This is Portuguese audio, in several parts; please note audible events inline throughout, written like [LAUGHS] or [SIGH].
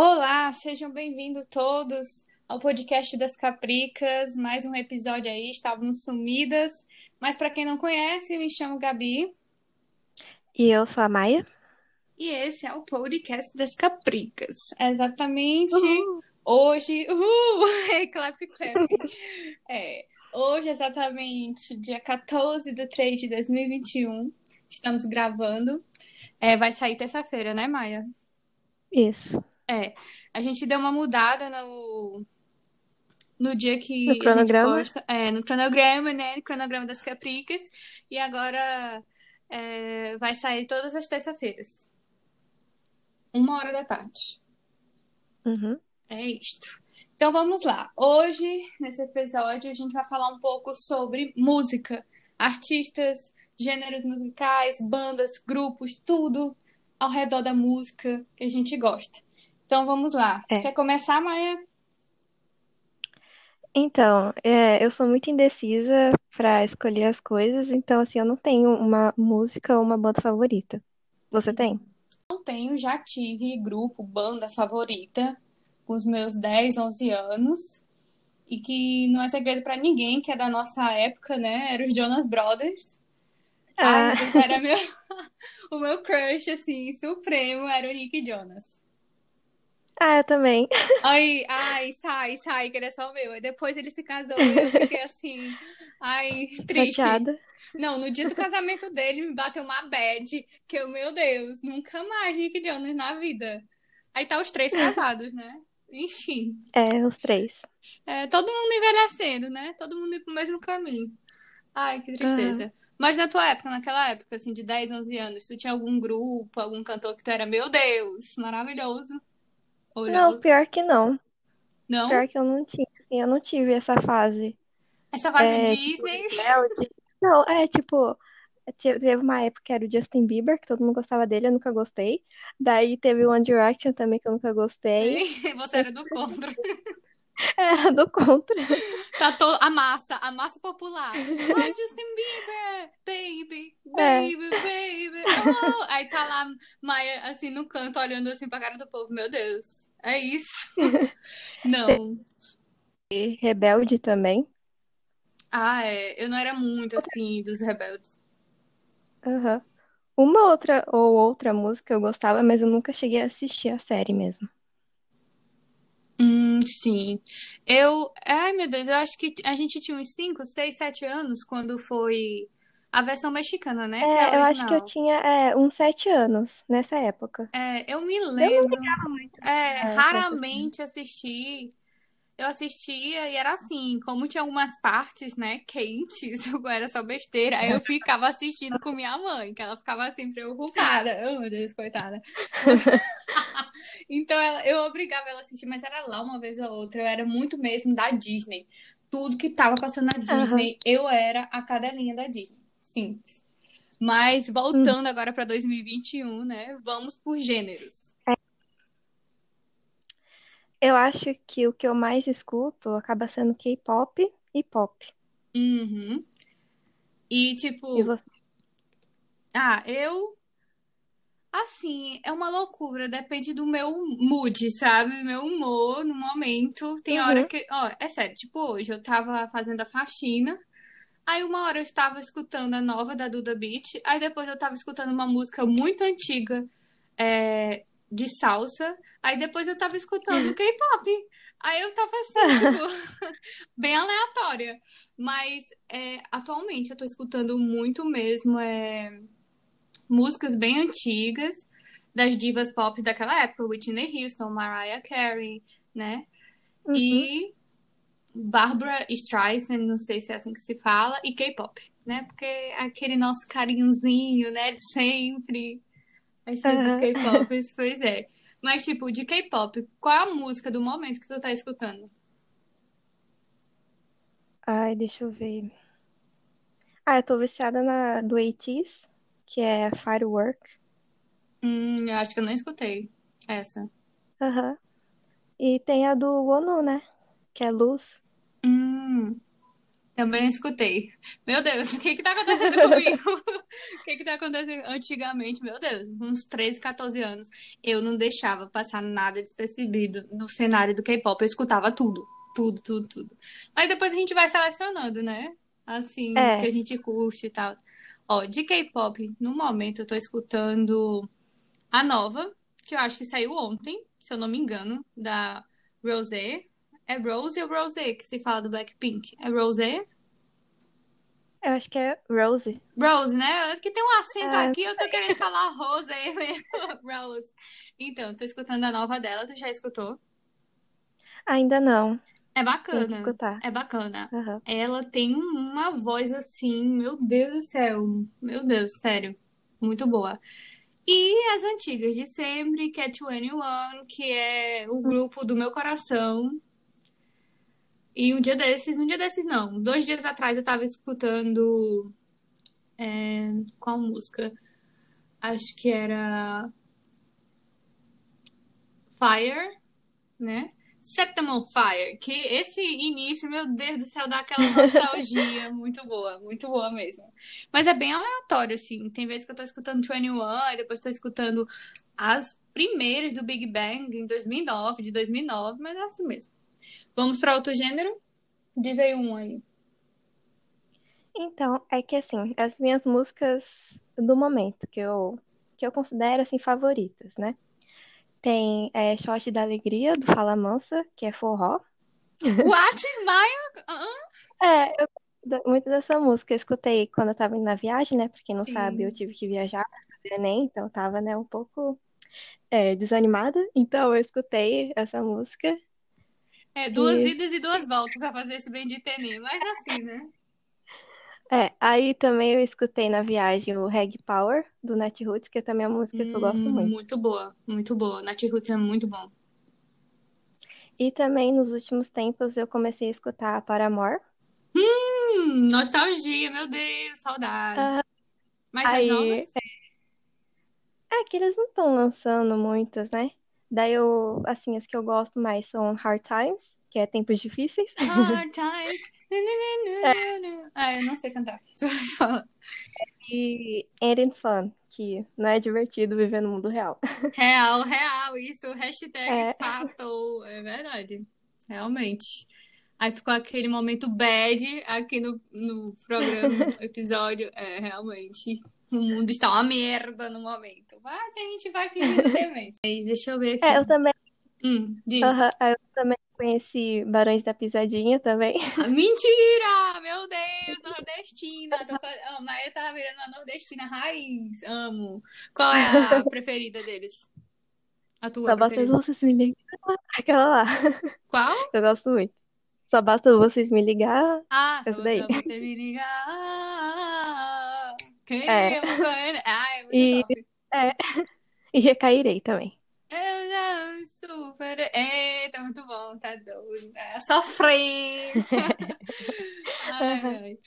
Olá, sejam bem-vindos todos ao podcast das Capricas. Mais um episódio aí, estávamos sumidas. Mas para quem não conhece, me chamo Gabi. E eu sou a Maia. E esse é o podcast das Capricas. É exatamente hoje. Uhul! [LAUGHS] É, clap, clap. É, hoje, exatamente, dia 14 de 3 de 2021. Estamos gravando. É, vai sair terça-feira, né, Maia? Isso. É, a gente deu uma mudada no, no dia que no a gente posta. É, no cronograma, né? No cronograma das Capricas. E agora é, vai sair todas as terça-feiras. Uma hora da tarde. Uhum. É isto. Então vamos lá. Hoje, nesse episódio, a gente vai falar um pouco sobre música. Artistas, gêneros musicais, bandas, grupos, tudo ao redor da música que a gente gosta. Então vamos lá. É. Quer começar, Maia? Então, é, eu sou muito indecisa para escolher as coisas, então assim, eu não tenho uma música ou uma banda favorita. Você tem? Não tenho, já tive grupo, banda favorita com os meus 10, 11 anos. E que não é segredo para ninguém, que é da nossa época, né? Era os Jonas Brothers. Ah. Deus, era [LAUGHS] meu... [LAUGHS] o meu crush, assim, supremo, era o Nick Jonas. Ah, eu também. Ai, ai, sai, sai, que ele é só meu. E depois ele se casou e eu fiquei assim, ai, triste. Chateada. Não, no dia do casamento dele me bateu uma bad, que eu, meu Deus, nunca mais Nick Jonas na vida. Aí tá os três casados, né? Enfim. É, os três. É, todo mundo envelhecendo, né? Todo mundo indo pro mesmo caminho. Ai, que tristeza. Mas na tua época, naquela época, assim, de 10, 11 anos, tu tinha algum grupo, algum cantor que tu era, meu Deus, maravilhoso? Não, pior que não. Não? Pior que eu não tinha. assim, Eu não tive essa fase. Essa fase É, Disney. rebelde. Não, é tipo, te- teve uma época que era o Justin Bieber, que todo mundo gostava dele, eu nunca gostei. Daí teve o One Direction também, que eu nunca gostei. [LAUGHS] Você era do contra. Era do contra. Tá to... a massa, a massa popular. Ai, Justin Bieber, baby, É. baby, baby. Oh. Aí tá lá Maia, assim, no canto, olhando assim pra cara do povo. Meu Deus, é isso. [LAUGHS] Não. E Rebelde também. Ah, é. Eu não era muito, assim, dos rebeldes. Aham. Uma outra ou outra música eu gostava, mas eu nunca cheguei a assistir a série mesmo. Hum, sim. Eu. Ai, meu Deus, eu acho que a gente tinha uns 5, 6, 7 anos quando foi a versão mexicana, né? Que é É, a eu acho que eu original. tinha é, uns sete anos nessa época. É, eu me Eu não lembro. ligava muito É, é, com essas coisas. raramente assisti. Eu assistia e era assim, como tinha algumas partes, né, quentes, [LAUGHS] era só besteira, aí eu ficava assistindo com minha mãe, que ela ficava assim preocupada. Oh, meu Deus, coitada. [LAUGHS] Então ela- eu obrigava ela a assistir, mas era lá uma vez ou outra. Eu era muito mesmo da Disney. Tudo que tava passando na. Disney, eu era a cadelinha da Disney. Simples. Mas Hum. voltando agora para 2021, né? Vamos por gêneros. Eu acho que o que eu mais escuto acaba sendo K-pop e pop. Uhum. E E tipo, você? ah, eu assim, é uma loucura, depende do meu mood, sabe? Meu humor no momento. Tem hora Uhum. que, ó, é sério, tipo, hoje eu tava fazendo a faxina, aí uma hora eu estava escutando a nova da Duda Beat, aí depois eu tava escutando uma música muito antiga, é, de salsa, aí depois eu tava escutando K-pop. Aí eu tava assim, [LAUGHS] tipo, [LAUGHS] bem aleatória. Mas é, atualmente eu tô escutando muito mesmo é, músicas bem antigas das divas pop daquela época, Whitney Houston, Mariah Carey, né? Uhum. E Barbara Streisand, não sei se é assim que se fala, e K-pop, né? Porque é aquele nosso carinhozinho, né, de sempre. Dos Aham. K-pop, pois é. Mas, tipo, de K-pop, qual é a música do momento que tu tá escutando? Ai, deixa eu ver. Ah, eu tô viciada na do ATEEZ, que é Firework. Hum, eu acho que eu não escutei essa. Aham. E tem a do ONU, né? Que é Luz. Hum, Também escutei. Meu Deus, [LAUGHS] o que que tá acontecendo [LAUGHS] comigo? O que que tá acontecendo antigamente? Meu Deus, uns 13, 14 anos, eu não deixava passar nada despercebido no cenário do K-pop. Eu escutava tudo, tudo, tudo, tudo. Mas depois a gente vai selecionando, né? Assim, É. que a gente curte e tal. Ó, de K-pop, no momento eu tô escutando a nova, que eu acho que saiu ontem, se eu não me engano, da Rosé. É Rose ou Rosé que se fala do Blackpink? É Rosé? Eu acho que é Rose. Rose, né? Que tem um acento Ah, aqui, eu tô querendo falar Rose mesmo. [LAUGHS] Rose. Então, tô escutando a nova dela, tu já escutou? Ainda não. É bacana. escutar. É bacana. Aham. Ela tem uma voz assim, meu Deus do céu. Meu Deus, sério. Muito boa. E as antigas de sempre, que é 21, que é o grupo do meu coração. E um dia desses, um dia desses não, dois dias atrás eu tava escutando. é, qual música? Acho que era Fire, né? Set Them on Fire, que esse início, meu Deus do céu, dá aquela nostalgia [LAUGHS] muito boa, muito boa mesmo. Mas é bem aleatório, assim. Tem vezes que eu tô escutando 21 e depois tô escutando as primeiras do Big Bang em 2009, de 2009, mas é assim mesmo. Vamos para outro gênero? Diz aí um aí. Então, é que assim, as minhas músicas do momento que eu, que eu considero assim favoritas, né? Tem é, Shot da Alegria, do Fala Mansa, que é forró. What? [LAUGHS] Maia? Ah, É, eu muito dessa música. Eu escutei quando eu tava indo na viagem, né? Pra quem não sabe, eu sim. tive que viajar fazer Enem, então eu tava, né, um pouco é, desanimada. Então eu escutei essa música É, duas e idas e duas voltas a fazer esse bendito Enem, mas assim, né? é, aí também eu escutei na viagem o Reg Power do Natiruts, que também é uma música que eu gosto Hum, muito. muito boa, muito boa. Nath Roots é muito bom. E também nos últimos tempos eu comecei a escutar Paramore. Hum, nostalgia, meu Deus, saudades. Ah, Mas as aí novas? é que eles não estão lançando muitas, né? Daí eu, assim, as que eu gosto mais são Hard Times, que é Tempos Difíceis. Hard [LAUGHS] times. Ah, eu não sei cantar. [LAUGHS] E It Fun, que não é divertido viver no mundo real. [LAUGHS] Real, real, isso, hashtag É, fato. É verdade, realmente. Aí ficou aquele momento bad aqui no, no programa, episódio. É, realmente. [LAUGHS] O mundo está uma merda no momento. Mas a gente vai fingindo. [LAUGHS] Mas deixa eu ver é, eu aqui. também, Hum, diz. eu também conheci Barões da Pisadinha também. Ah, Mentira! [LAUGHS] Meu Deus, nordestina. Tô A Maia tá virando uma nordestina raiz. Amo. Qual é a preferida deles? A tua Só basta vocês me ligar. Aquela lá. Qual? Eu gosto muito. Só basta vocês me ligar. Ah, só Essa daí. pra você me ligar. Quem É. correndo? Ah, é muito E, top. é, [LAUGHS] e recairei também. Eu já super. Eita, muito bom, tá doido. É sofrência. [LAUGHS] Ai, Aham. ai.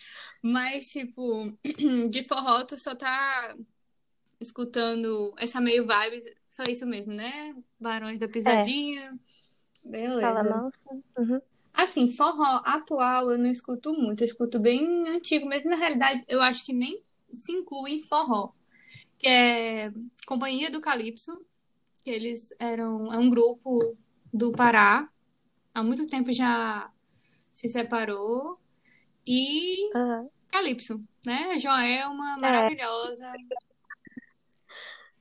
Mas, tipo, [CLEARS THROAT] de forró, tu só tá escutando essa meio vibe, só isso mesmo, né? Barões da É, Pisadinha. fala Beleza. mansa. Uhum. Assim, forró atual eu não escuto muito, eu escuto bem antigo, mas na realidade eu acho que nem se inclui forró, que é Companhia do Calypso, que eles eram, é um grupo do Pará, há muito tempo já se separou, e Aham. Calypso, né? Joelma, É, maravilhosa,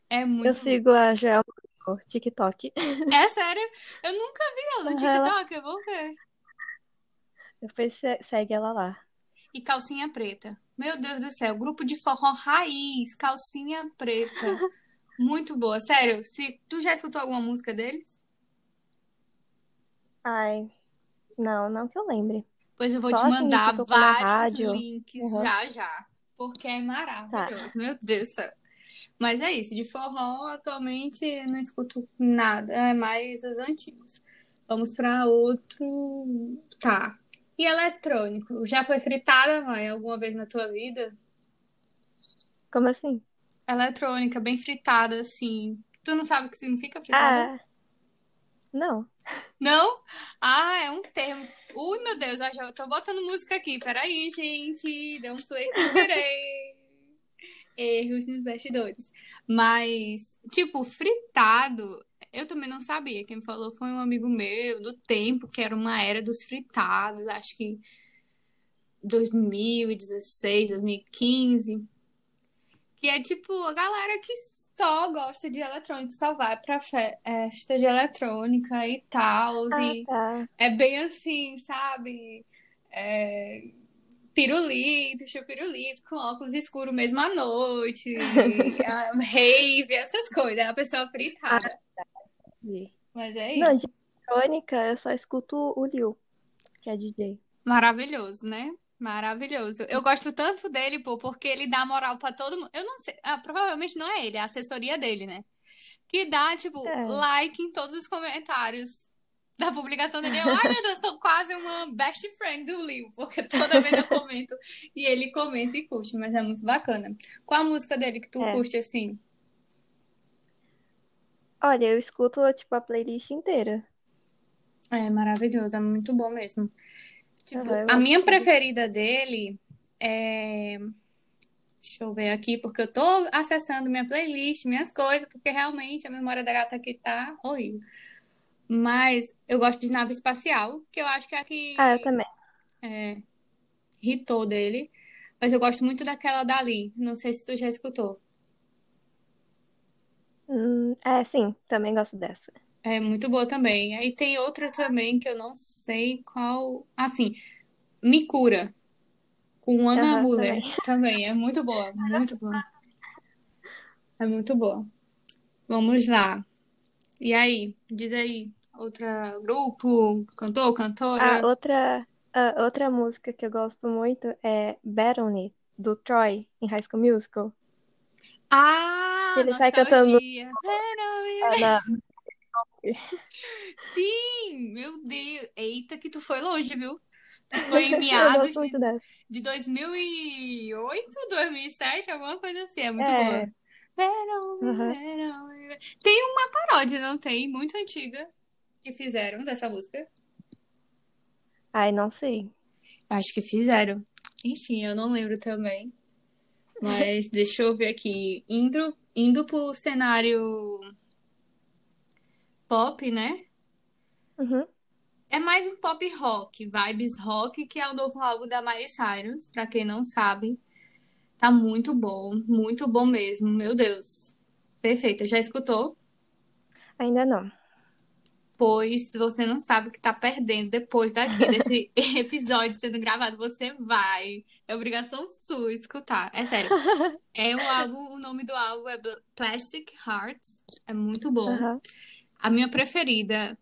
é eu muito. sigo a Joelma no TikTok. [LAUGHS] É sério? Eu nunca vi ela no TikTok, eu vou ver. Depois se- segue ela lá. E calcinha preta. Meu Deus do céu, grupo de forró raiz, calcinha preta. [LAUGHS] Muito boa. Sério, se tu já escutou alguma música deles, Ai, não, não que eu lembre. pois eu vou Só te assim mandar na vários links Uhum. já já, porque é Tá. maravilhoso. Meu Deus do céu. Mas é isso, de forró atualmente não escuto nada, é mais os antigos. Vamos para outro. Tá. E eletrônico? Já foi fritada, mãe, alguma vez na tua vida? Como assim? Eletrônica, bem fritada, assim. Tu não sabe o que significa fritada? Ah, Não. Não? Ah, é um termo. Ui, meu Deus, já tô botando música aqui. Peraí, gente. Deu um play sem querer. Erros nos bastidores. Mas, tipo, fritado, eu também não sabia. Quem falou foi um amigo meu do tempo, que era uma era dos fritados, acho que 2016, 2015. Que é tipo a galera que só gosta de eletrônico, só vai pra festa de eletrônica e tal. Ah, e tá. é bem assim, sabe? É... Pirulito, chupirulito, com óculos escuros mesmo à noite, [LAUGHS] rave, essas coisas. A pessoa fritada. Mas é Não, isso. de eletrônica eu só escuto o Liu, que é DJ. Maravilhoso, né? Maravilhoso. Eu gosto tanto dele, pô, porque ele dá moral pra todo mundo. Eu não sei, ah, provavelmente não é ele, é a assessoria dele, né? Que dá, tipo, É. like em todos os comentários da publicação dele. Eu, ai meu Deus, tô quase uma best friend do Liu, porque toda vez eu comento e ele comenta e curte, mas é muito bacana. Qual a música dele que tu É. curte assim? Olha, eu escuto, tipo, a playlist inteira. É maravilhoso, é muito bom mesmo. Tipo, a minha preferida dele é. Deixa eu ver aqui, porque eu tô acessando minha playlist, minhas coisas, porque realmente a memória da gata aqui tá horrível. Mas eu gosto de nave espacial, que eu acho que é a que Ah, eu também. é, hitou dele. Mas eu gosto muito daquela dali. Não sei se tu já escutou. Hum, é, sim, também gosto dessa. É muito boa também. Aí tem outra também que eu não sei qual. Assim, Me Cura, com Ana Aham, Muller. também. [LAUGHS] Também é muito boa, muito boa. É muito boa. Vamos lá. E aí? Diz aí. Outra grupo, cantor, Ah, cantora? outra, ah, outra música que eu gosto muito é Battle do Troy, em High School Musical. Ah, Ele sai cantando nostalgia. ah. [LAUGHS] Sim, meu Deus. Eita, que tu foi longe, viu? Tu [LAUGHS] foi em meados de, de 2008, 2007, alguma coisa assim. É muito É, boa. Verão. Tem uma paródia, não tem? Muito antiga que fizeram dessa música. Ai, não sei. Acho que fizeram. Enfim, eu não lembro também. Mas [LAUGHS] deixa eu ver aqui. Indo, indo pro cenário pop, né? Uhum. É mais um pop rock, vibes rock, que é o novo álbum da Miley Cyrus, pra quem não sabe. Tá muito bom, muito bom mesmo. Meu Deus. Perfeita. Já escutou? Ainda não. Pois você não sabe o que tá perdendo depois daqui, desse [LAUGHS] episódio sendo gravado. Você vai. É obrigação sua escutar. É sério. É o [LAUGHS] álbum, o nome do álbum é Plastic Hearts. É muito bom. Aham. A minha preferida,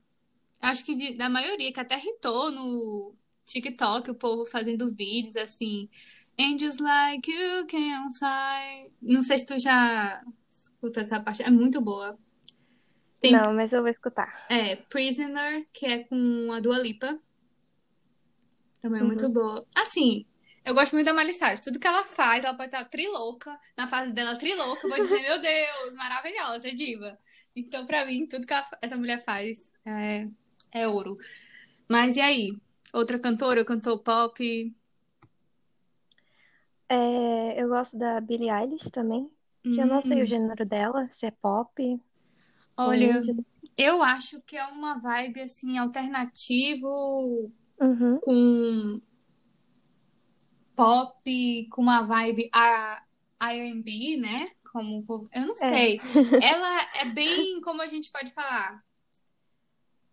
acho que de- da maioria, que até hitou no TikTok, o povo fazendo vídeos assim. Angels like you can fly. Não sei se tu já escuta essa parte. É muito boa. Tem Não, mas eu vou escutar. É, Prisoner, que é com a Dua Lipa. Também é muito Uhum. boa. Assim, eu gosto muito da Miley Cyrus. Tudo que ela faz, ela pode estar trilouca. Na fase dela, trilouca. Eu vou dizer, meu Deus, maravilhosa, diva. Então, pra mim, tudo que ela- essa mulher faz é, é ouro. Mas e aí? Outra cantora, cantor pop? É, eu gosto da Billie Eilish também, que eu não sei o Hum, gênero dela, se é pop olha, eu acho que é uma vibe, assim, alternativo Uhum. com pop com uma vibe R&B, né? Como eu não É. sei. [LAUGHS] Ela é bem, como a gente pode falar,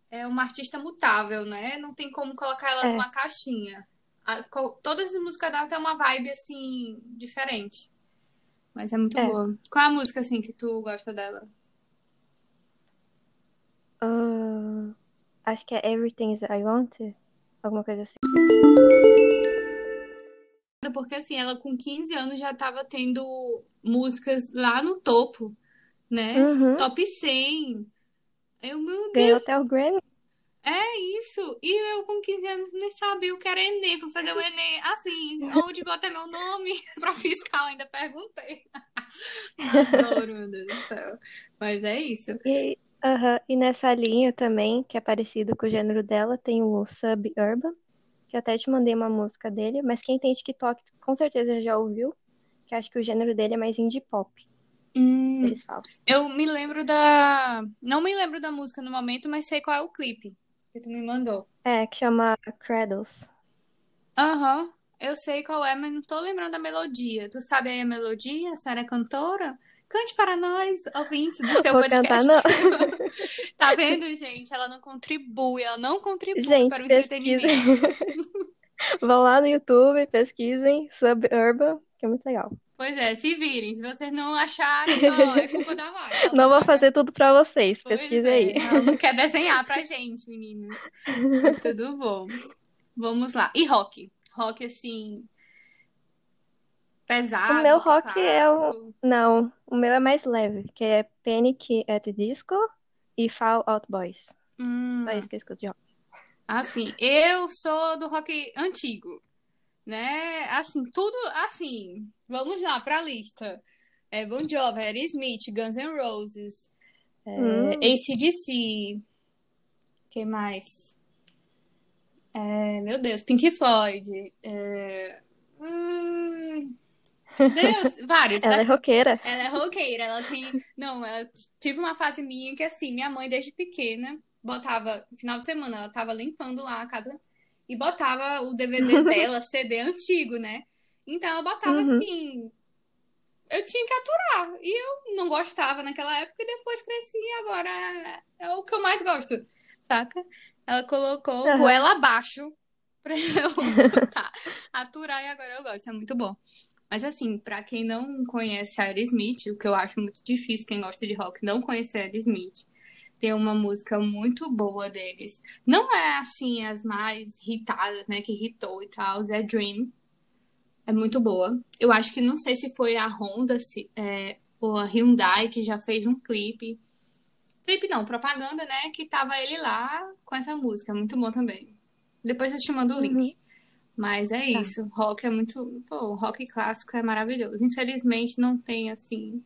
é uma artista mutável, né? Não tem como colocar ela É. numa caixinha. A- todas as músicas dela têm uma vibe assim diferente, mas é muito É. boa. Qual é a música assim que tu gosta dela? Ah, acho que é Everything I Want, alguma coisa assim. Porque assim, ela com 15 anos já tava tendo músicas lá no topo, né? Uhum. Top 100. Eu, meu Ganhou Deus, até o Grammy. é isso. E eu com 15 anos nem sabia o que era Enem. Fui fazer o Enem assim, onde botar meu nome [LAUGHS] pra fiscal, ainda perguntei. [LAUGHS] Adoro, meu Deus do céu. Mas é isso. E Aham, E nessa linha também, que é parecido com o gênero dela, tem o Suburban, que até te mandei uma música dele, mas quem tem TikTok com certeza já ouviu, que acho que o gênero dele é mais indie pop, Hum, eles falam. eu me lembro da. Não me lembro da música no momento, mas sei qual é o clipe que tu me mandou. É, que chama Cradles. Aham, eu sei qual é, mas não tô lembrando da melodia. Tu sabe aí a melodia? A senhora é cantora? Cante para nós, ouvintes do seu Vou cantar, podcast. não. [LAUGHS] Tá vendo, [LAUGHS] gente? Ela não contribui, ela não contribui Gente, para o entretenimento. [LAUGHS] Vão lá no YouTube, pesquisem Suburban, que é muito legal. Pois é, se virem. Se vocês não acharem, não, é culpa da. Ela Não não vou fazer tudo pra vocês, Pois pesquisem é, aí. ela não quer desenhar pra gente, meninos. Mas tudo bom. Vamos lá. E rock? Rock, assim, pesado, O meu rock rock é o. clássico. Não, o meu é mais leve, que é Panic at Disco e Fall Out Boys. Só Hum, isso que eu escuto de rock. assim, eu sou do rock antigo, né? Assim, tudo assim. Vamos lá pra lista. É Bon Jovi, Aerosmith, Guns N' Roses, é, Hum, AC/DC, quem mais? É, meu Deus, Pink Floyd. É, hum, Deus, vários, ela é né? roqueira. Ela é roqueira, ela tem. Não, ela tive uma fase minha que assim, minha mãe desde pequena botava, no final de semana, ela tava limpando lá a casa e botava o DVD [LAUGHS] dela, CD antigo, né? Então ela botava Uhum. assim. Eu tinha que aturar. E eu não gostava naquela época e depois cresci e agora é, é o que eu mais gosto, saca? Ela colocou Aham. goela abaixo pra [LAUGHS] eu aturar e agora eu gosto, é muito bom. Mas assim, pra quem não conhece Aerosmith, o que eu acho muito difícil, quem gosta de rock não conhecer Aerosmith, tem uma música muito boa deles. Não é assim as mais hitadas, né, que hitou e tal, é Dream. É muito boa. Eu acho que não sei se foi a Honda se- é, ou a Hyundai que já fez um clipe. Clipe não, propaganda, né? Que tava ele lá com essa música. É muito bom também. Depois eu te mando o Uhum. Mas é Tá. isso. Rock é muito. Pô, o rock clássico é maravilhoso. Infelizmente não tem, assim,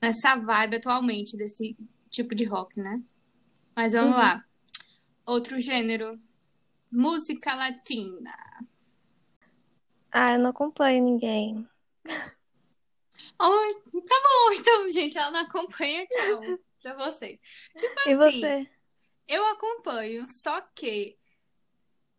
nessa vibe atualmente desse tipo de rock, né? Mas vamos Uhum. lá. Outro gênero. Música latina. Ah, eu não acompanho ninguém. Ai, tá bom, então, gente, ela não acompanha, tchau. Pra você. Tipo E assim, você? eu acompanho, só que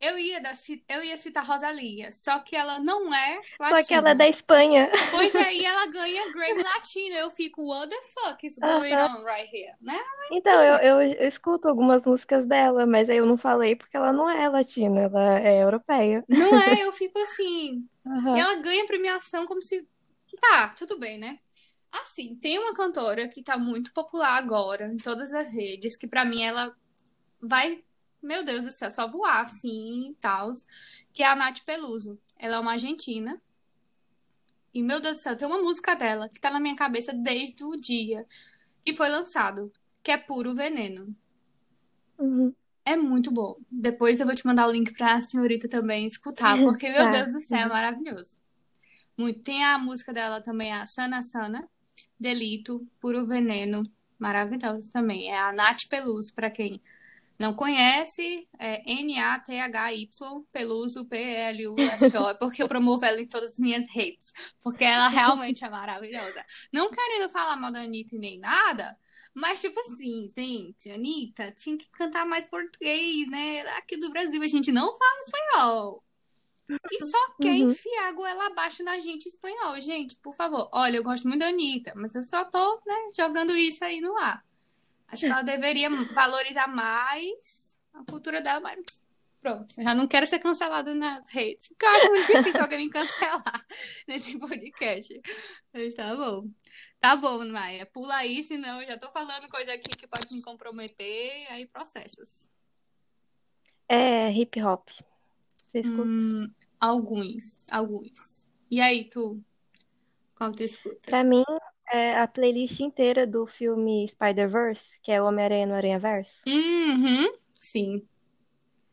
eu ia, eu ia citar Rosalia, só que ela não é Só que ela é latina. da Espanha. Pois aí [LAUGHS] ela ganha Grammy Latino. Eu fico, what the fuck is going Aham. on right here, né? Então, eu, eu, eu escuto algumas músicas dela, mas aí eu não falei porque ela não é latina, ela é europeia. Não é, [LAUGHS] eu fico assim. E Aham. ela ganha premiação como se. Tá, tudo bem, né? Assim, tem uma cantora que tá muito popular agora em todas as redes, que pra mim ela vai, meu Deus do céu, só voar assim e tal, que é a Nath Peluso. Ela é uma argentina. E, meu Deus do céu, tem uma música dela que tá na minha cabeça desde o dia que foi lançado, que é Puro Veneno. Uhum. É muito bom. Depois eu vou te mandar o link pra senhorita também escutar, [LAUGHS] porque, meu Tá. Deus do céu, é maravilhoso. Muito. Tem a música dela também, a Sana Sana, Delito, Puro Veneno, maravilhosa também. É a Nath Peluso, pra quem não conhece, é N-A-T-H-Y, Peluso, P-L-U-S-O, é porque eu promovo ela em todas as minhas redes, porque ela realmente é maravilhosa. Não querendo falar mal da Anitta e nem nada, mas, tipo assim, gente, Anitta tinha que cantar mais português, né? Aqui do Brasil a gente não fala espanhol. E só quer Uhum. enfiar a goela abaixo na gente espanhol. Gente, por favor. Olha, eu gosto muito da Anitta, mas eu só tô, né, jogando isso aí no ar. Acho que ela deveria valorizar mais a cultura dela, mas pronto. Já não quero ser cancelada nas redes. Porque eu acho muito difícil alguém me cancelar [LAUGHS] nesse podcast. Mas tá bom. Tá bom, Maia. Pula aí, senão eu já tô falando coisa aqui que pode me comprometer. Aí processos. É hip hop. Você escuta? Hum, alguns, alguns. E aí, tu? Qual tu escuta? Pra mim, é a playlist inteira do filme Spider-Verse, que é o Homem-Aranha no Aranha-Verso. Uhum, sim.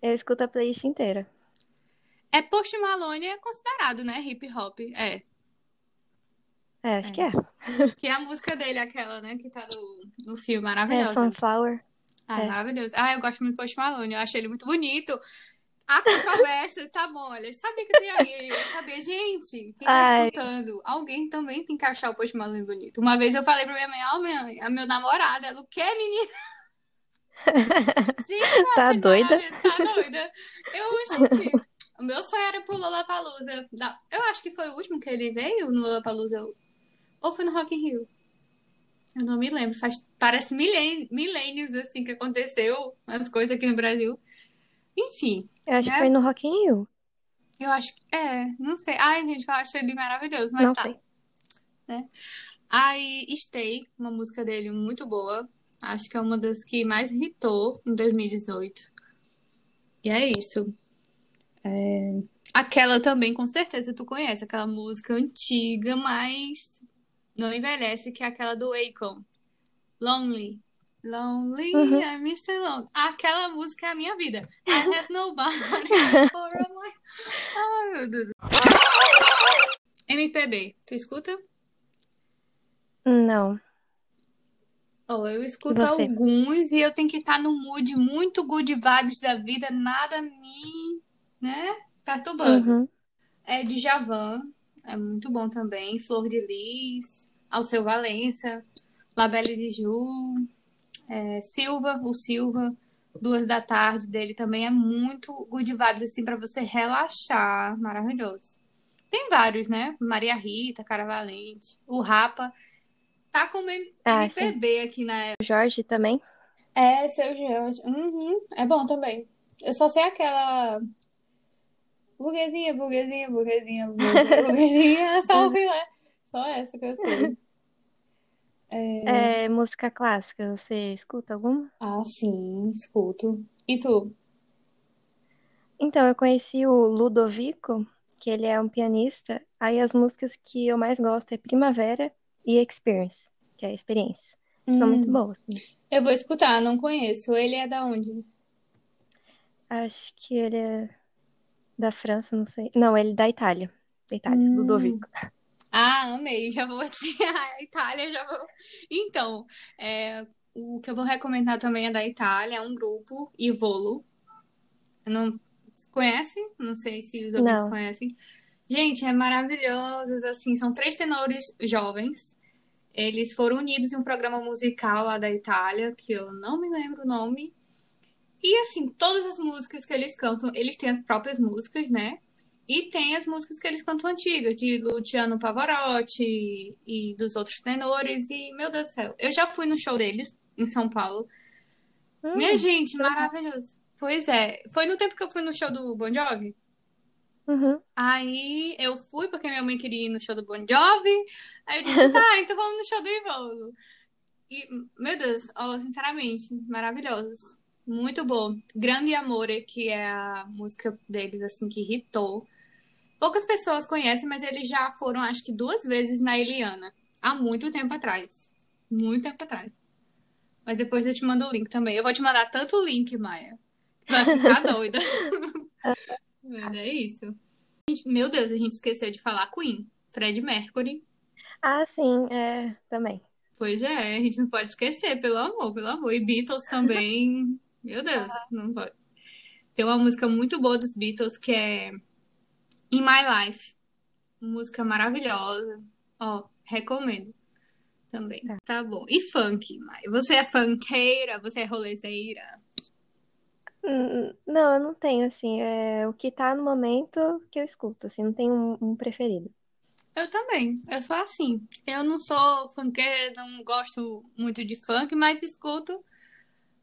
Eu escuto a playlist inteira. É Post Malone é considerado, né? Hip hop. É. É, acho que é. Que é a música dele, aquela, né? Que tá no, no filme, É, maravilhosa. Sunflower. Ah, É. maravilhoso. Ah, eu gosto muito do Post Malone. Eu achei ele muito bonito. Há controvérsias, tá bom, olha. Sabia que tem. Eu sabia, gente, quem tá Ai. escutando, alguém também tem que achar o Post Malone bonito. Uma vez eu falei pra minha mãe, ó, mãe, a meu namorado, ela, o quê, menina? [LAUGHS] Gente, Tá doida? Tá doida. Eu, gente, o meu sonho era pro Lollapalooza. Eu acho que foi o último que ele veio no Lollapalooza. Ou foi no Rock in Rio? Eu não me lembro. Faz, parece milênios, assim, que aconteceu as coisas aqui no Brasil. Enfim, Eu acho Né? que foi no Rock in Rio. eu acho que... É, não sei. Ai, gente, eu acho ele maravilhoso. Mas Não tá. sei. Aí, Stay, uma música dele muito boa. Acho que é uma das que mais hitou em 2018. E é isso. É, Aquela também, com certeza, tu conhece. Aquela música antiga, mas não envelhece, que é aquela do Akon. Lonely. Lonely, Uhum. I'm Mr. Long. Aquela música é a minha vida. I [LAUGHS] have nobody for a my... [LAUGHS] Ai, meu Deus. MPB, tu escuta? Não. Oh, eu escuto você? alguns e eu tenho que estar no mood muito good vibes da vida, nada me, né, perturbando. Uhum. É de Javan, é muito bom também. Flor de Lis, Alceu Valença, Labelle de Ju, é, Silva, o Silva, Duas da Tarde dele também é muito good vibes, assim, pra você relaxar. Maravilhoso. Tem vários, né? Maria Rita, Cara Valente, o Rapa. Tá com Ah, MPB aqui na O Jorge também. é, seu Jorge. Uhum, é bom também. Eu só sei aquela. Burguesinha, burguesinha, burguesinha, burguesinha, burguesinha, só [LAUGHS] o filé. Só essa que eu sei. É, música clássica, você escuta alguma? Ah, sim, escuto. E tu? Então, eu conheci o Ludovico, que ele é um pianista. Aí as músicas que eu mais gosto é Primavera e Experience, que é a experiência. São muito Hum, boas. Eu vou escutar, não conheço. Ele é da onde? Acho que ele é da França, não sei. Não, ele é da Itália. Da Itália, Hum. Ludovico. Ah, amei. Já vou assim, [LAUGHS] a Itália, já vou. Então, é, o que eu vou recomendar também é da Itália, é um grupo, Ivolo. Não conhece? Não sei se os ouvintes Não. conhecem. Gente, é maravilhosos, assim, são três tenores jovens. Eles foram unidos em um programa musical lá da Itália, que eu não me lembro o nome. E assim, todas as músicas que eles cantam, eles têm as próprias músicas, né? E tem as músicas que eles cantam antigas, de Luciano Pavarotti e dos outros tenores. E, meu Deus do céu, eu já fui no show deles em São Paulo. Hum, Minha gente, maravilhoso. Pois é, foi no tempo que eu fui no show do Bon Jovi. uhum. Aí eu fui porque minha mãe queria ir no show do Bon Jovi. Aí eu disse, [LAUGHS] tá, então vamos no show do Ivolo. E, meu Deus, sinceramente, maravilhosos. Muito bom. Grande Amore, que é a música deles, assim, que hitou. Poucas pessoas conhecem, mas eles já foram, acho que duas vezes na Eliana. Há muito tempo atrás. Muito tempo atrás. Mas depois eu te mando o link também. Eu vou te mandar tanto o link, Maia. Vai ficar [LAUGHS] doida. [LAUGHS] Mas é isso. Meu Deus, a gente esqueceu de falar Queen. Fred Mercury. Ah, sim, é, também. Pois é, a gente não pode esquecer, pelo amor, pelo amor. E Beatles também. [LAUGHS] Meu Deus, não pode. Tem uma música muito boa dos Beatles que é In My Life. Música maravilhosa. Ó, recomendo também. Tá. Tá bom. E funk, Mai? Você é funkeira? Você é rolezeira? Hum, Não, eu não tenho, assim, é o que tá no momento que eu escuto, assim, não tenho um, um preferido. Eu também. Eu sou assim. Eu não sou funkeira, não gosto muito de funk, mas escuto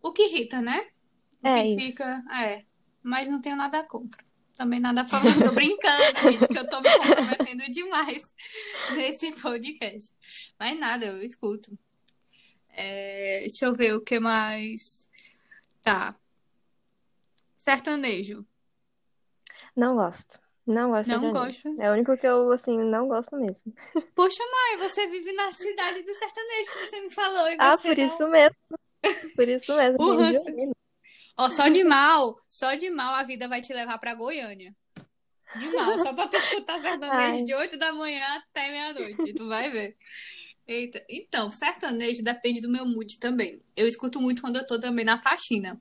o que irrita, né? O É que isso. fica. É. Mas não tenho nada contra. Também nada a favor. Tô brincando, gente, que eu tô me comprometendo demais nesse podcast. Mas nada, eu escuto. É, deixa eu ver o que mais. Tá. Sertanejo. Não gosto. Não gosto Não gosta? É o único que eu, assim, não gosto mesmo. [LAUGHS] Poxa, mãe, você vive na cidade do sertanejo que você me falou e Ah, você por não. isso mesmo. Por isso mesmo. [LAUGHS] O ranço. Ó, só de mal, só de mal a vida vai te levar pra Goiânia. De mal, só pra tu escutar sertanejo Ai. de 8 da manhã até meia-noite. Tu vai ver. Eita, então, sertanejo depende do meu mood também. Eu escuto muito quando eu tô também na faxina.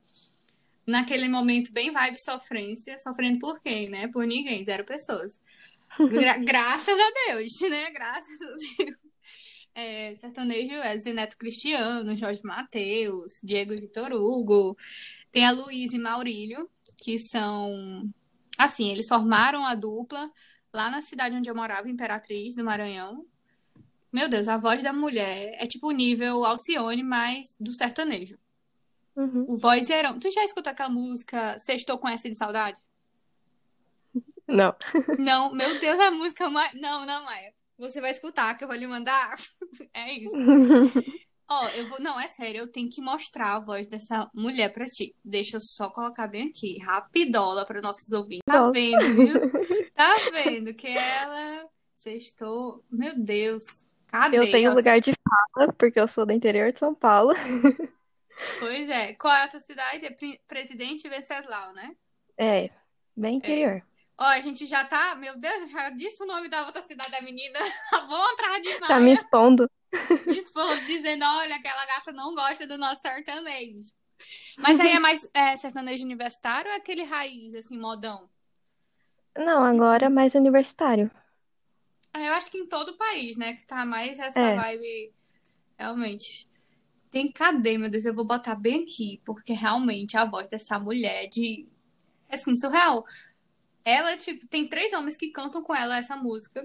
Naquele momento bem vibe sofrência, sofrendo por quem, né? Por ninguém, zero pessoas. Gra [LAUGHS] graças a Deus, né? Graças a Deus. É, sertanejo é Zeneto Cristiano, Jorge Mateus, Diego Vitor Hugo. Tem a Luísa e Maurílio, que são. Assim, eles formaram a dupla lá na cidade onde eu morava, Imperatriz, do Maranhão. Meu Deus, a voz da mulher é tipo o nível Alcione, mas do sertanejo. Uhum. O vozeirão. Tu já escutou aquela música Sextou com essa de saudade? Não. Não, meu Deus, a música mais. Não, não, Maia. Você vai escutar, que eu vou lhe mandar. [LAUGHS] É isso. [LAUGHS] Ó, eu vou. Não, é sério, eu tenho que mostrar a voz dessa mulher pra ti. Deixa eu só colocar bem aqui, rapidola para nossos ouvintes. Tá Nossa. vendo, viu? [LAUGHS] Tá vendo que ela sextou. Meu Deus. Cadê? Eu tenho lugar de fala, porque eu sou do interior de São Paulo. [LAUGHS] Pois é. Qual é a tua cidade? É Presidente Venceslau, né? É, bem interior. Ó, a gente já tá. Meu Deus, eu já disse o nome da outra cidade da menina. [LAUGHS] Vou atrás de Tá me expondo. [LAUGHS] Dizendo, olha, aquela gata não gosta do nosso sertanejo. Mas aí é mais é, sertanejo universitário ou é aquele raiz, assim, modão? Não, agora mais universitário. Ah, Eu acho que em todo o país, né? Que tá mais essa É. vibe. Realmente. Tem cadê, meu Deus? Eu vou botar bem aqui, porque realmente a voz dessa mulher de. é, Assim, surreal. Ela, tipo, tem três homens que cantam com ela essa música.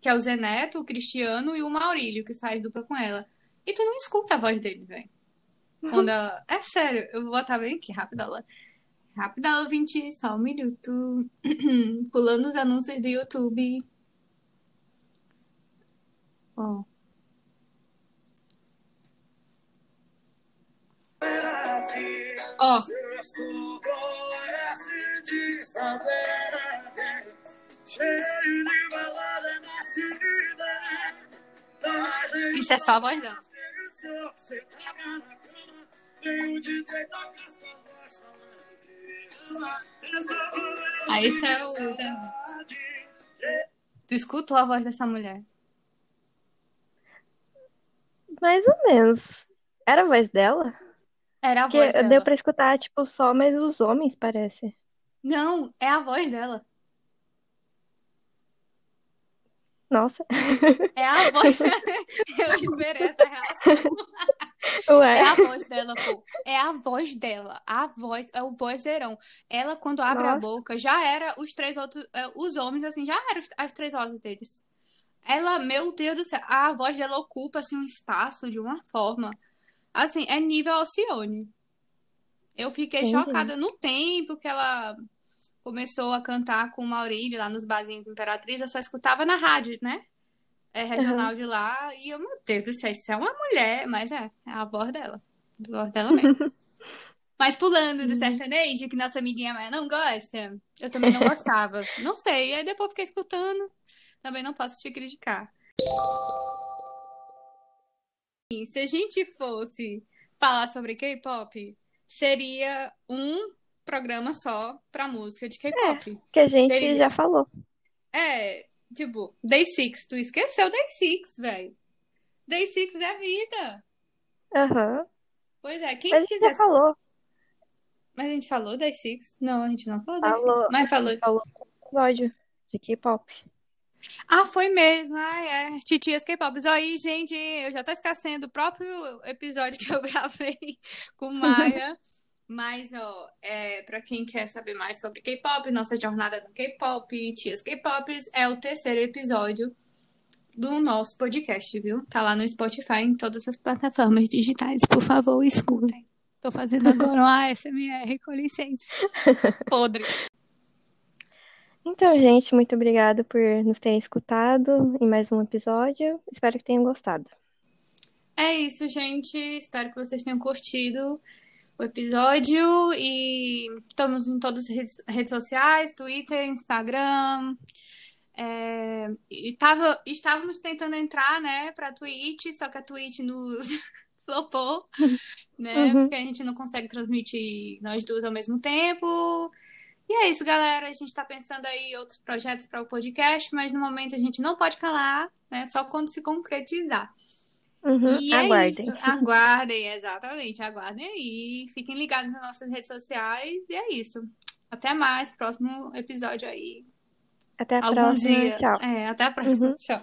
Que é o Zé Neto, o Cristiano e o Maurílio, que faz dupla com ela. E tu não escuta a voz dele, velho. Quando ela. É sério, eu vou botar bem aqui, rapidão. Rapidão, 20, só um minuto. [CLEARS THROAT] Pulando os anúncios do YouTube. Ó. Ó, isso é só a voz dela. Aí isso é o. Tu escutou a voz dessa mulher? Mais ou menos. Era a voz dela? Era a voz dela. deu pra escutar, tipo, só mais os homens, parece. Não, é a voz dela. Nossa. É a [LAUGHS] voz. [LAUGHS] Eu esperei essa relação. É Ué. a voz dela, pô. É a voz dela. A voz, é o vozeirão. Ela, quando abre a Nossa. boca, já era os três outros. é, Os homens, assim, já eram as três vozes deles. Ela, meu Deus do céu, a voz dela ocupa, assim, um espaço de uma forma. Assim, é nível Alcione. Eu fiquei Entendi. chocada no tempo que ela começou a cantar com o Maurílio lá nos barzinhos de Imperatriz. Eu só escutava na rádio, né? É regional de lá. E eu, meu Deus do céu, isso é uma mulher. Mas é, é a voz dela. A voz dela mesmo. [LAUGHS] Mas pulando do sertanejo, que nossa amiguinha Maia não gosta, eu também não gostava. [LAUGHS] Não sei. Aí depois fiquei escutando. Também não posso te criticar. E se a gente fosse falar sobre K-pop, seria um programa só pra música de K-pop. Que a gente Seria. já falou. É, tipo, Day Six. Tu esqueceu Day Six, velho. Day Six é vida. Aham. Pois é, quem Mas a gente quiser. já falou. Mas a gente falou Day Six? Não, a gente não falou Day Falou. Six. Mas falou. Falou episódio de K-pop. Ah, foi mesmo. Ah, é. Titias K-pop. Aí, gente, eu já tô esquecendo o próprio episódio que eu [LAUGHS] gravei com Maia. Mas, ó, é, pra quem quer saber mais sobre K-pop, nossa jornada no K-pop, Tias K-pop, é o terceiro episódio do nosso podcast, viu? Tá lá no Spotify, em todas as plataformas digitais. Por favor, escutem. Tô fazendo agora um ASMR, com licença. [LAUGHS] Podre. Então, gente, muito obrigada por nos terem escutado em mais um episódio. Espero que tenham gostado. É isso, gente. Espero que vocês tenham curtido o episódio. E estamos em todas as redes, redes sociais: Twitter, Instagram. É, e tava, estávamos tentando entrar, né, pra Twitch, só que a Twitch nos [LAUGHS] flopou, né? Uhum. Porque a gente não consegue transmitir nós duas ao mesmo tempo. E é isso, galera. A gente tá pensando aí em outros projetos para o podcast, mas no momento a gente não pode falar, né? Só quando se concretizar. Uhum, E é aguardem. isso. Aguardem, exatamente. Aguardem aí. Fiquem ligados nas nossas redes sociais. E é isso. Até mais. Próximo episódio aí. Até a Algum próxima. dia. Tchau. É, até a próxima. Uhum. [LAUGHS] Tchau.